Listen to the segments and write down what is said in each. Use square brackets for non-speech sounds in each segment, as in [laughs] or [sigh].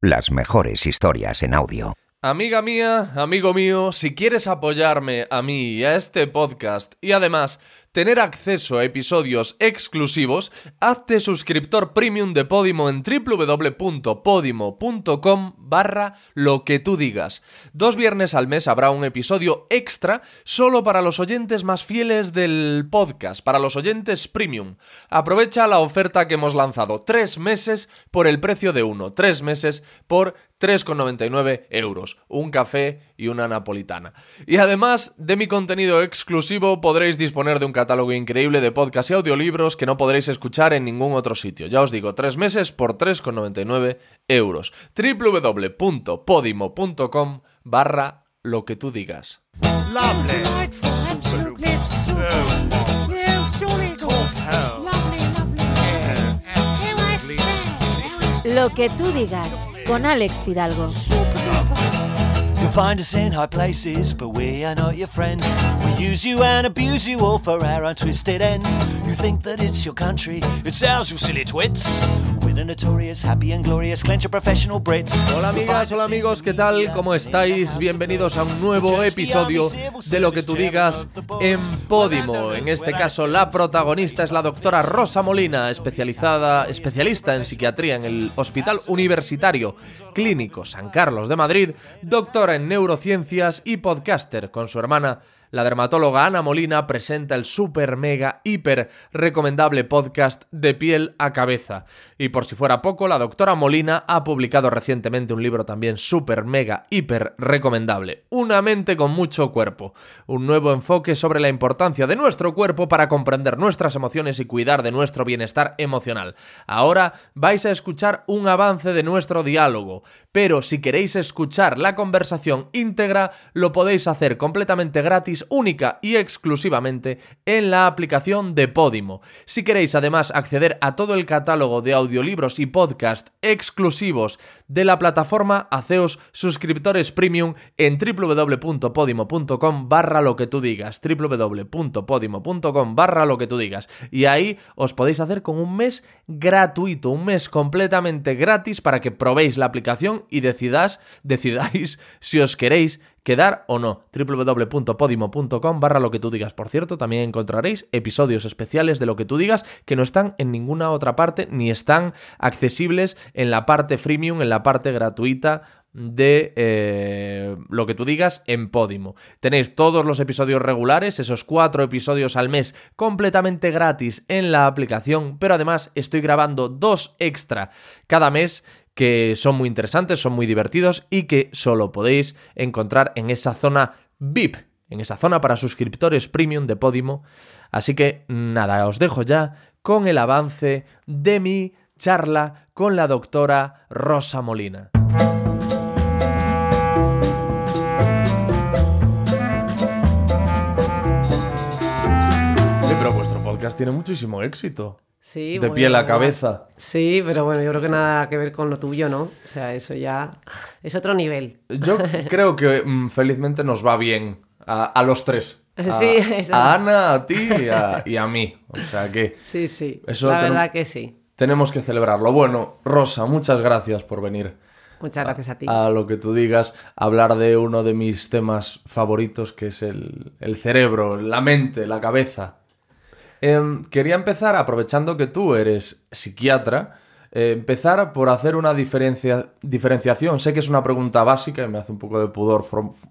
Las mejores historias en audio. Amiga mía, amigo mío, si quieres apoyarme a mí y a este podcast y además tener acceso a episodios exclusivos, hazte suscriptor premium de Podimo en www.podimo.com barra lo que tú digas. Dos viernes al mes habrá un episodio extra solo para los oyentes más fieles del podcast, para los oyentes premium. Aprovecha la oferta que hemos lanzado, tres meses por el precio de uno, tres meses por 3,99 euros, un café y una napolitana. Y además de mi contenido exclusivo podréis disponer de un catálogo increíble de podcasts y audiolibros que no podréis escuchar en ningún otro sitio. Ya os digo, tres meses por 3,99 euros. www.podimo.com barra lo que tú digas. Lo que tú digas con Alex Fidalgo. You'll find us in high places, but we are not your friends. We use you and abuse you all for our untwisted ends. You think that it's your country, it's ours, you silly twits. Hola amigas, hola amigos, ¿qué tal? ¿Cómo estáis? Bienvenidos a un nuevo episodio de Lo que tú digas en Podimo. En este caso, la protagonista es la doctora Rosa Molina, especializada, especialista en psiquiatría en el Hospital Universitario Clínico San Carlos de Madrid, doctora en neurociencias y podcaster con su hermana la dermatóloga Ana Molina presenta el super mega hiper recomendable podcast de piel a cabeza. Y por si fuera poco, la doctora Molina ha publicado recientemente un libro también super mega hiper recomendable. Una mente con mucho cuerpo. Un nuevo enfoque sobre la importancia de nuestro cuerpo para comprender nuestras emociones y cuidar de nuestro bienestar emocional. Ahora vais a escuchar un avance de nuestro diálogo. Pero si queréis escuchar la conversación íntegra, lo podéis hacer completamente gratis única y exclusivamente en la aplicación de Podimo. Si queréis además acceder a todo el catálogo de audiolibros y podcast exclusivos de la plataforma, haceos suscriptores premium en www.podimo.com barra lo que tú digas, www.podimo.com barra lo que tú digas. Y ahí os podéis hacer con un mes gratuito, un mes completamente gratis para que probéis la aplicación y decidáis, [laughs] decidáis si os queréis quedar o no. www.podimo.com barra lo que tú digas. Por cierto, también encontraréis episodios especiales de lo que tú digas que no están en ninguna otra parte ni están accesibles en la parte freemium, en la parte gratuita de eh, lo que tú digas en Podimo. Tenéis todos los episodios regulares, esos cuatro episodios al mes completamente gratis en la aplicación, pero además estoy grabando dos extra cada mes que son muy interesantes, son muy divertidos y que solo podéis encontrar en esa zona VIP, en esa zona para suscriptores premium de Podimo. Así que nada, os dejo ya con el avance de mi charla con la doctora Rosa Molina. Pero vuestro podcast tiene muchísimo éxito. Sí, de bueno, piel a cabeza. Sí, pero bueno, yo creo que nada que ver con lo tuyo, ¿no? O sea, eso ya es otro nivel. Yo [laughs] creo que mm, felizmente nos va bien a, a los tres. A, Sí, eso. a Ana, a ti y a, y a mí. O sea que Sí, sí. Eso la verdad que sí. tenemos que celebrarlo. Bueno, Rosa, muchas gracias por venir. Muchas gracias a ti. A lo que tú digas, hablar de uno de mis temas favoritos, que es el, el cerebro, la mente, la cabeza. Em, quería empezar, aprovechando que tú eres psiquiatra, eh, empezar por hacer una diferencia, diferenciación. Sé que es una pregunta básica y me hace un poco de pudor,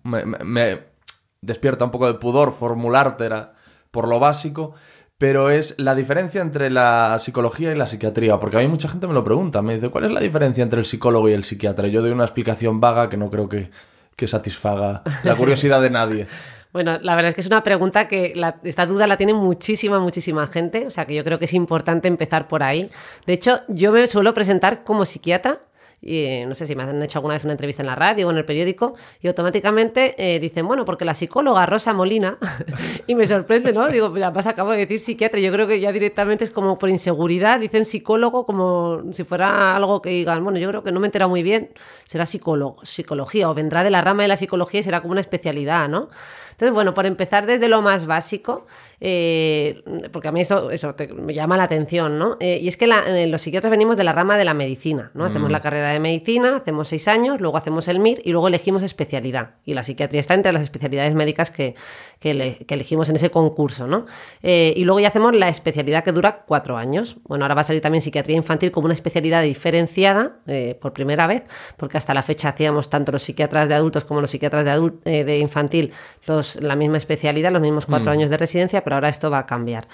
me, me- despierta un poco de pudor formulártela por lo básico, pero es la diferencia entre la psicología y la psiquiatría, porque a mí mucha gente me lo pregunta, me dice, ¿cuál es la diferencia entre el psicólogo y el psiquiatra? Yo doy una explicación vaga que no creo que, que satisfaga la curiosidad de nadie. [laughs] Bueno, la verdad es que es una pregunta que la- esta duda la tiene muchísima, muchísima gente, o sea que yo creo que es importante empezar por ahí. De hecho, yo me suelo presentar como psiquiatra. Y no sé si me han hecho alguna vez una entrevista en la radio o en el periódico y automáticamente eh, dicen, bueno, porque la psicóloga Rosa Molina, [laughs] y me sorprende, ¿no? Digo, mira, vas, acabo de decir psiquiatra, yo creo que ya directamente es como por inseguridad, dicen psicólogo como si fuera algo que digan, bueno, yo creo que no me he enterado muy bien, será psicólogo, psicología, o vendrá de la rama de la psicología y será como una especialidad, ¿no? Entonces, bueno, por empezar desde lo más básico, eh, porque a mí eso, eso te- me llama la atención, ¿no? Eh, y es que la- eh, los psiquiatras venimos de la rama de la medicina, ¿no? Hacemos la carrera de medicina, hacemos seis años, luego hacemos el MIR y luego elegimos especialidad. Y la psiquiatría está entre las especialidades médicas que, que, ele- que elegimos en ese concurso, ¿no? Eh, y luego ya hacemos la especialidad que dura cuatro años. Bueno, ahora va a salir también psiquiatría infantil como una especialidad diferenciada eh, por primera vez, porque hasta la fecha hacíamos tanto los psiquiatras de adultos como los psiquiatras de, adul- eh, de infantil los, la misma especialidad, los mismos cuatro años de residencia, pero ahora esto va a cambiar.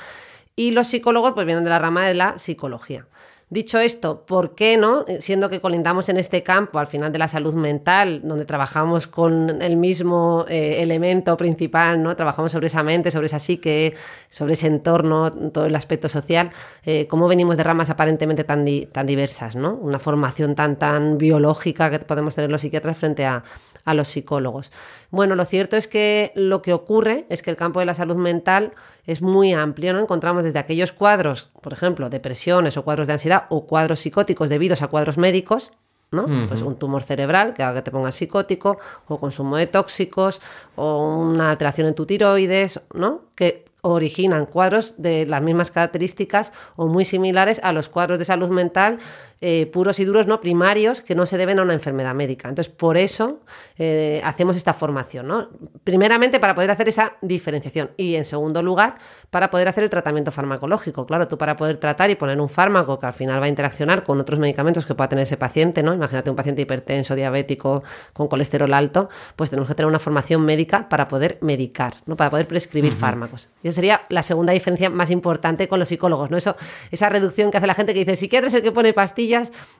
Y los psicólogos pues vienen de la rama de la psicología. Dicho esto, ¿por qué no? Siendo que colindamos en este campo, al final de la salud mental, donde trabajamos con el mismo eh, elemento principal, ¿no? Trabajamos sobre esa mente, sobre esa psique, sobre ese entorno, todo el aspecto social, eh, cómo venimos de ramas aparentemente tan, tan diversas, ¿no? Una formación tan, tan biológica que podemos tener los psiquiatras frente a, a los psicólogos. Bueno, lo cierto es que lo que ocurre es que el campo de la salud mental es muy amplio, ¿no? Encontramos desde aquellos cuadros, por ejemplo, depresiones o cuadros de ansiedad o cuadros psicóticos debidos a cuadros médicos, ¿no? Pues un tumor cerebral que haga que te pongas psicótico, o consumo de tóxicos, o una alteración en tu tiroides, ¿no? Que originan cuadros de las mismas características o muy similares a los cuadros de salud mental eh, puros y duros, no primarios, que no se deben a una enfermedad médica. Entonces, por eso eh, hacemos esta formación, ¿no? Primeramente, para poder hacer esa diferenciación y, en segundo lugar, para poder hacer el tratamiento farmacológico. Claro, tú para poder tratar y poner un fármaco que al final va a interaccionar con otros medicamentos que pueda tener ese paciente, ¿no? Imagínate un paciente hipertenso, diabético, con colesterol alto, pues tenemos que tener una formación médica para poder medicar, ¿no? Para poder prescribir fármacos. Y esa sería la segunda diferencia más importante con los psicólogos, ¿no? Eso, esa reducción que hace la gente que dice el psiquiatra es el que pone pastillas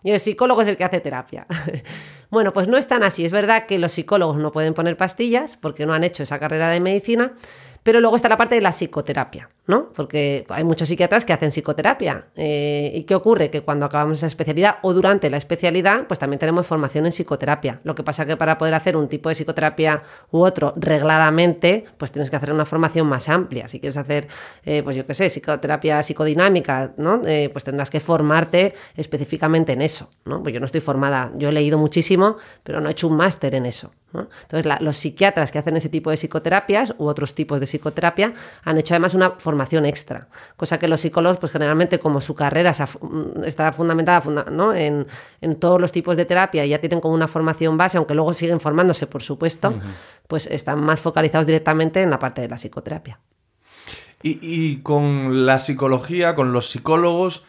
y el psicólogo es el que hace terapia. [laughs] bueno, pues no es tan así. Es verdad que los psicólogos no pueden poner pastillas porque no han hecho esa carrera de medicina, pero luego está la parte de la psicoterapia, ¿no? Porque hay muchos psiquiatras que hacen psicoterapia. Eh, ¿Y qué ocurre? Que cuando acabamos esa especialidad o durante la especialidad, pues también tenemos formación en psicoterapia. Lo que pasa que para poder hacer un tipo de psicoterapia u otro regladamente, pues tienes que hacer una formación más amplia. Si quieres hacer, eh, pues yo qué sé, psicoterapia psicodinámica, ¿no? Eh, pues tendrás que formarte específicamente en eso, ¿no? Pues yo no estoy formada, yo he leído muchísimo, pero no he hecho un máster en eso. ¿No? Entonces, la- los psiquiatras que hacen ese tipo de psicoterapias u otros tipos de psicoterapia han hecho además una formación extra, cosa que los psicólogos, pues generalmente como su carrera se ha fu- mm, está fundamentada funda- ¿no? en, en todos los tipos de terapia y ya tienen como una formación base, aunque luego siguen formándose, por supuesto, pues están más focalizados directamente en la parte de la psicoterapia. Y, y con la psicología, con los psicólogos,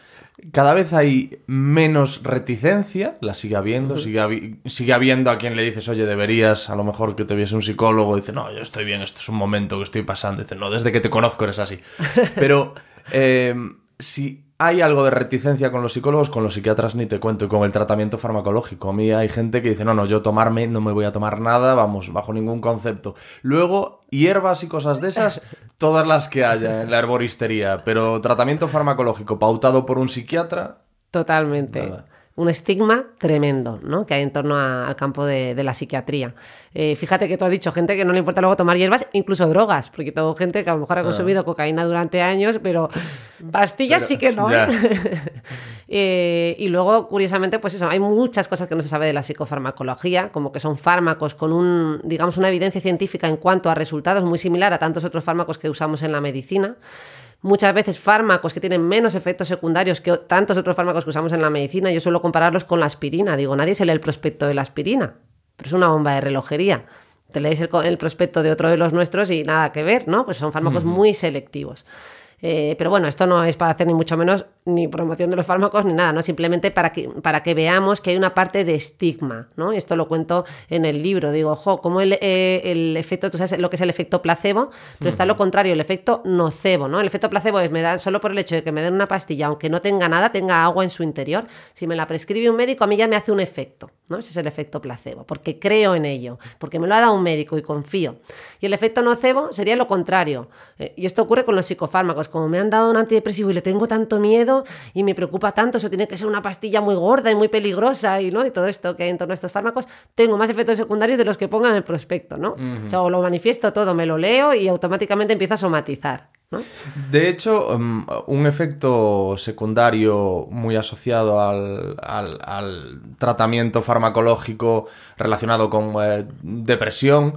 cada vez hay menos reticencia, la sigue habiendo, sigue, habi- sigue habiendo a quien le dices, oye, deberías a lo mejor que te viese un psicólogo, dice, no, yo estoy bien, esto es un momento que estoy pasando, dice, no, desde que te conozco eres así. [laughs] Pero eh, si hay algo de reticencia con los psicólogos, con los psiquiatras ni te cuento, y con el tratamiento farmacológico. A mí hay gente que dice, no, no, yo tomarme no me voy a tomar nada, vamos, bajo ningún concepto. Luego, hierbas y cosas de esas, [laughs] todas las que haya en la herboristería, pero tratamiento farmacológico pautado por un psiquiatra, Totalmente. Nada. Un estigma tremendo ¿no? que hay en torno a- al campo de, de la psiquiatría. Eh, fíjate que tú has dicho gente que no le importa luego tomar hierbas, incluso drogas, porque tengo gente que a lo mejor ha consumido cocaína durante años, pero pastillas Pero- sí que no. ¿eh? [laughs] Eh, y luego, curiosamente, pues eso, hay muchas cosas que no se sabe de la psicofarmacología, como que son fármacos con un, digamos, una evidencia científica en cuanto a resultados muy similar a tantos otros fármacos que usamos en la medicina. Muchas veces fármacos que tienen menos efectos secundarios que tantos otros fármacos que usamos en la medicina. Yo suelo compararlos con la aspirina. Digo, nadie se lee el prospecto de la aspirina, pero es una bomba de relojería. Te lees el prospecto de otro de los nuestros y nada que ver, ¿no? Pues son fármacos muy selectivos. Eh, pero bueno, esto no es para hacer ni mucho menos ni promoción de los fármacos ni nada, ¿no? Simplemente para que, para que veamos que hay una parte de estigma, ¿no? Y esto lo cuento en el libro. Digo, ojo, como el, eh, el efecto, tú sabes lo que es el efecto placebo, pero está lo contrario, el efecto nocebo, ¿no? El efecto placebo es me da solo por el hecho de que me den una pastilla, aunque no tenga nada, tenga agua en su interior. Si me la prescribe un médico, a mí ya me hace un efecto, ¿no? Ese es el efecto placebo, porque creo en ello, porque me lo ha dado un médico y confío. Y el efecto nocebo sería lo contrario. Eh, y esto ocurre con los psicofármacos. Como me han dado un antidepresivo y le tengo tanto miedo y me preocupa tanto, eso tiene que ser una pastilla muy gorda y muy peligrosa y, ¿no? y todo esto que hay en torno a estos fármacos, tengo más efectos secundarios de los que pongan en el prospecto, ¿no? O sea, o lo manifiesto todo, me lo leo y automáticamente empiezo a somatizar. ¿No? De hecho, um, un efecto secundario muy asociado al, al- al tratamiento farmacológico relacionado con eh, depresión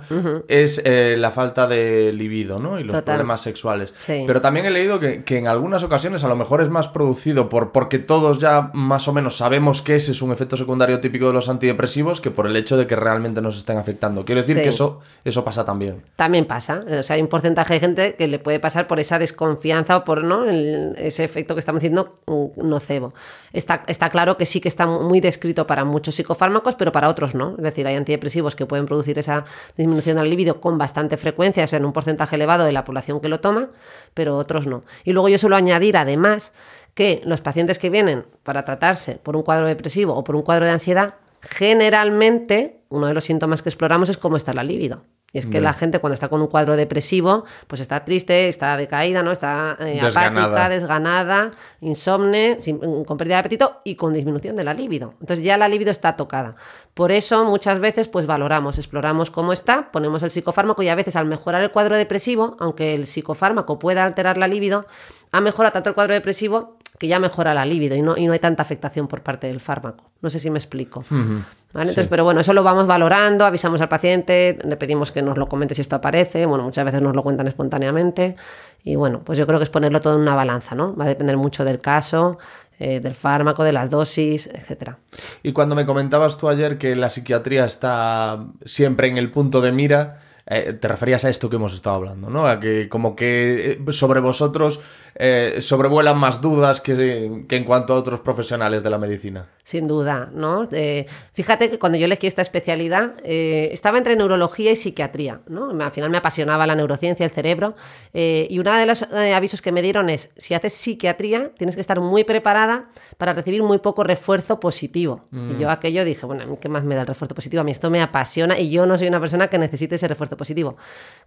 es eh, la falta de libido ¿no? y los Total. problemas sexuales. Sí. Pero también he leído que, que en algunas ocasiones a lo mejor es más producido por porque todos ya más o menos sabemos que ese es un efecto secundario típico de los antidepresivos que por el hecho de que realmente nos estén afectando. Quiero decir Sí. que eso, eso pasa también. También pasa. O sea, hay un porcentaje de gente que le puede pasar por esa desconfianza o por ¿no? El- ese efecto que estamos diciendo mm, nocebo. Está, está claro que sí que está muy descrito para muchos psicofármacos, pero para otros no. Es decir, hay antidepresivos que pueden producir esa disminución del libido con bastante frecuencia, sea, en un porcentaje elevado de la población que lo toma, pero otros no. Y luego yo suelo añadir, además, que los pacientes que vienen para tratarse por un cuadro depresivo o por un cuadro de ansiedad, generalmente uno de los síntomas que exploramos es cómo está la libido. Y es que la gente cuando está con un cuadro depresivo, pues está triste, está decaída, ¿no? Está eh, Desganada. apática, desganada, insomne, sin- con pérdida de apetito y con disminución de la libido. Entonces ya la libido está tocada. Por eso muchas veces pues valoramos, exploramos cómo está, ponemos el psicofármaco y a veces al mejorar el cuadro depresivo, aunque el psicofármaco pueda alterar la libido, ha mejorado tanto el cuadro depresivo que ya mejora la libido y no, y no hay tanta afectación por parte del fármaco. No sé si me explico. ¿Vale? Entonces, pero bueno, eso lo vamos valorando, avisamos al paciente, le pedimos que nos lo comente si esto aparece, bueno, muchas veces nos lo cuentan espontáneamente y bueno, pues yo creo que es ponerlo todo en una balanza, ¿no? Va a depender mucho del caso, eh, del fármaco, de las dosis, etcétera. Y cuando me comentabas tú ayer que la psiquiatría está siempre en el punto de mira, eh, te referías a esto que hemos estado hablando, ¿no? A que como que eh, sobre vosotros eh, sobrevuelan más dudas que, que en cuanto a otros profesionales de la medicina. Sin duda, ¿no? Eh, fíjate que cuando yo elegí esta especialidad eh, estaba entre neurología y psiquiatría, ¿no? Al final me apasionaba la neurociencia, el cerebro, eh, y uno de los avisos que me dieron es, si haces psiquiatría, tienes que estar muy preparada para recibir muy poco refuerzo positivo. Y yo aquello dije, bueno, a mí qué más me da el refuerzo positivo, a mí esto me apasiona y yo no soy una persona que necesite ese refuerzo positivo.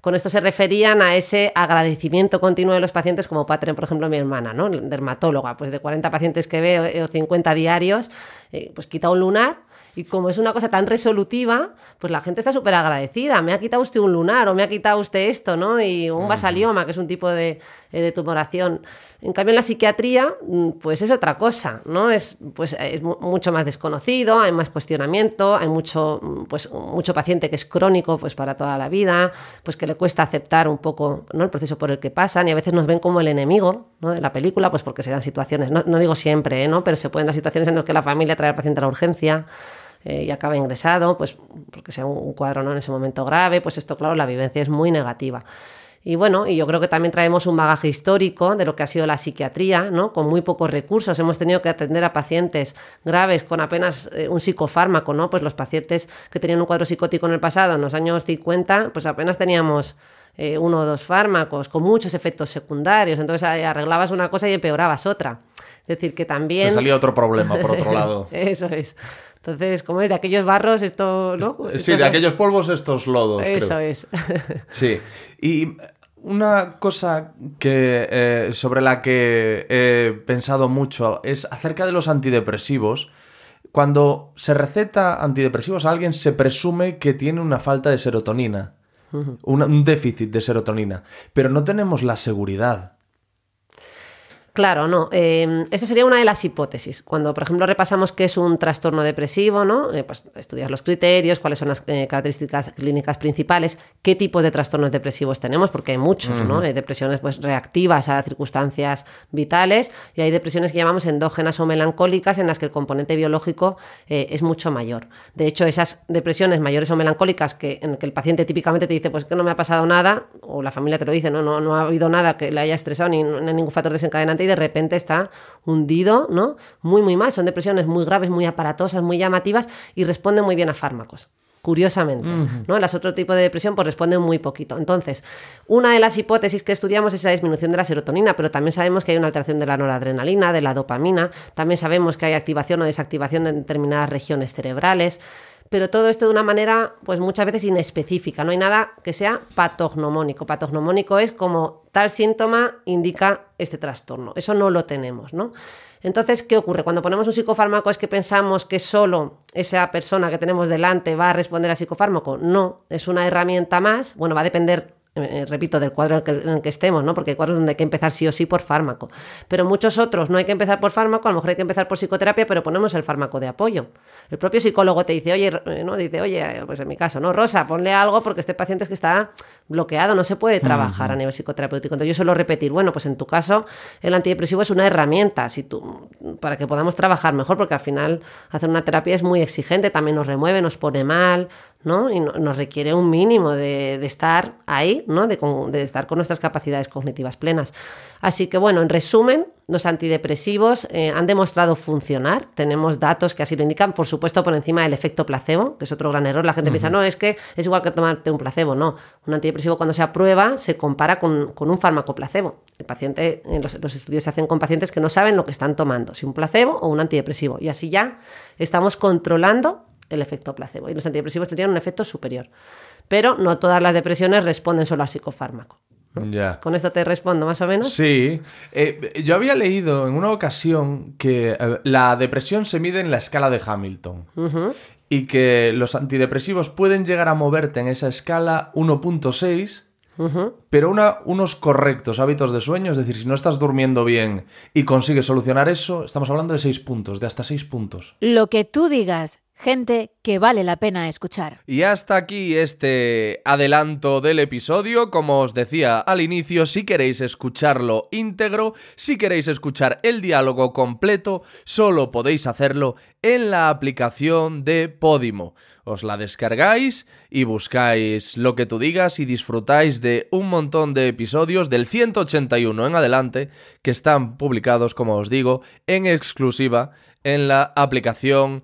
Con esto se referían a ese agradecimiento continuo de los pacientes, como tener, por ejemplo, mi hermana, ¿no? Dermatóloga, pues de 40 pacientes que veo eh, o 50 diarios, eh, pues quita un lunar y como es una cosa tan resolutiva, pues la gente está súper agradecida. Me ha quitado usted un lunar o me ha quitado usted esto, ¿no? Y un basalioma, que es un tipo de, eh, de tumoración. En cambio, en la psiquiatría, mm, pues es otra cosa, ¿no? Es, pues, es mu- mucho más desconocido, hay más cuestionamiento, hay mucho, mm, pues, mucho paciente que es crónico pues, para toda la vida, pues que le cuesta aceptar un poco ¿no? el proceso por el que pasan y a veces nos ven como el enemigo ¿no? de la película, pues porque se dan situaciones, no, no digo siempre, ¿eh? ¿no? pero se pueden dar situaciones en las que la familia trae al paciente a la urgencia eh, y acaba ingresado, pues porque sea un cuadro ¿no? en ese momento grave, pues esto, claro, la vivencia es muy negativa. Y bueno, y yo creo que también traemos un bagaje histórico de lo que ha sido la psiquiatría, ¿no? Con muy pocos recursos. Hemos tenido que atender a pacientes graves con apenas eh, un psicofármaco, ¿no? Pues los pacientes que tenían un cuadro psicótico en el pasado, en los años 50, pues apenas teníamos eh, uno o dos fármacos con muchos efectos secundarios. Entonces arreglabas una cosa y empeorabas otra. Es decir, que también... Te salía otro problema, por otro lado. [laughs] Eso es. Entonces, como es de aquellos barros, esto, ¿no? Sí, de aquellos polvos, estos lodos. Eso creo. es. [laughs] Sí. Y una cosa que eh, sobre la que he pensado mucho es acerca de los antidepresivos. Cuando se receta antidepresivos a alguien se presume que tiene una falta de serotonina, un déficit de serotonina, pero no tenemos la seguridad. Claro, no. Eh, esto sería una de las hipótesis. Cuando, por ejemplo, repasamos qué es un trastorno depresivo, ¿no? Eh, pues estudias los criterios, cuáles son las eh, características clínicas principales, qué tipos de trastornos depresivos tenemos, porque hay muchos, ¿no? Hay depresiones pues, reactivas a circunstancias vitales y hay depresiones que llamamos endógenas o melancólicas, en las que el componente biológico eh, es mucho mayor. De hecho, esas depresiones mayores o melancólicas que, en que el paciente típicamente te dice, pues que no me ha pasado nada, o la familia te lo dice, no, no, no ha habido nada que le haya estresado ni, no hay ningún factor desencadenante y de repente está hundido, ¿no? Muy, muy mal. Son depresiones muy graves, muy aparatosas, muy llamativas y responden muy bien a fármacos. Curiosamente, ¿no? Las otro tipo de depresión pues responden muy poquito. Entonces, una de las hipótesis que estudiamos es la disminución de la serotonina, pero también sabemos que hay una alteración de la noradrenalina, de la dopamina, también sabemos que hay activación o desactivación de determinadas regiones cerebrales pero todo esto de una manera, pues muchas veces inespecífica. No hay nada que sea patognomónico. Patognomónico es como tal síntoma indica este trastorno. Eso no lo tenemos, ¿no? Entonces, ¿qué ocurre? Cuando ponemos un psicofármaco es que pensamos que solo esa persona que tenemos delante va a responder al psicofármaco. No, es una herramienta más. Bueno, va a depender eh, repito, del cuadro en el, que, estemos, ¿no? Porque hay cuadros donde hay que empezar sí o sí por fármaco. Pero muchos otros no hay que empezar por fármaco, a lo mejor hay que empezar por psicoterapia, pero ponemos el fármaco de apoyo. El propio psicólogo te dice, oye, eh, ¿no? Dice, oye, pues en mi caso, ¿no? Rosa, ponle algo porque este paciente es que está bloqueado, no se puede trabajar a nivel psicoterapéutico. Entonces yo suelo repetir, bueno, pues en tu caso el antidepresivo es una herramienta si tú, para que podamos trabajar mejor, porque al final hacer una terapia es muy exigente, también nos remueve, nos pone mal, ¿no? Y nos requiere un mínimo de, estar ahí, ¿no? De, de, estar con nuestras capacidades cognitivas plenas. Así que, bueno, en resumen, los antidepresivos eh, han demostrado funcionar. Tenemos datos que así lo indican, por supuesto, por encima del efecto placebo, que es otro gran error. La gente piensa, no, es que es igual que tomarte un placebo. No, un antidepresivo cuando se aprueba se compara con, un fármaco placebo. El paciente, los, los estudios se hacen con pacientes que no saben lo que están tomando, si un placebo o un antidepresivo. Y así ya estamos controlando el efecto placebo. Y los antidepresivos tendrían un efecto superior. Pero no todas las depresiones responden solo al psicofármaco. Ya. ¿Con esto te respondo más o menos? Sí. Eh, yo había leído en una ocasión que eh, la depresión se mide en la escala de Hamilton. Y que los antidepresivos pueden llegar a moverte en esa escala 1.6 pero una, unos correctos hábitos de sueño, es decir, si no estás durmiendo bien y consigues solucionar eso, estamos hablando de seis puntos, de hasta seis puntos. Lo que tú digas, gente que vale la pena escuchar. Y hasta aquí este adelanto del episodio. Como os decía al inicio, si queréis escucharlo íntegro, si queréis escuchar el diálogo completo, solo podéis hacerlo en la aplicación de Podimo os la descargáis y buscáis lo que tú digas y disfrutáis de un montón de episodios del 181 en adelante que están publicados, como os digo, en exclusiva en la aplicación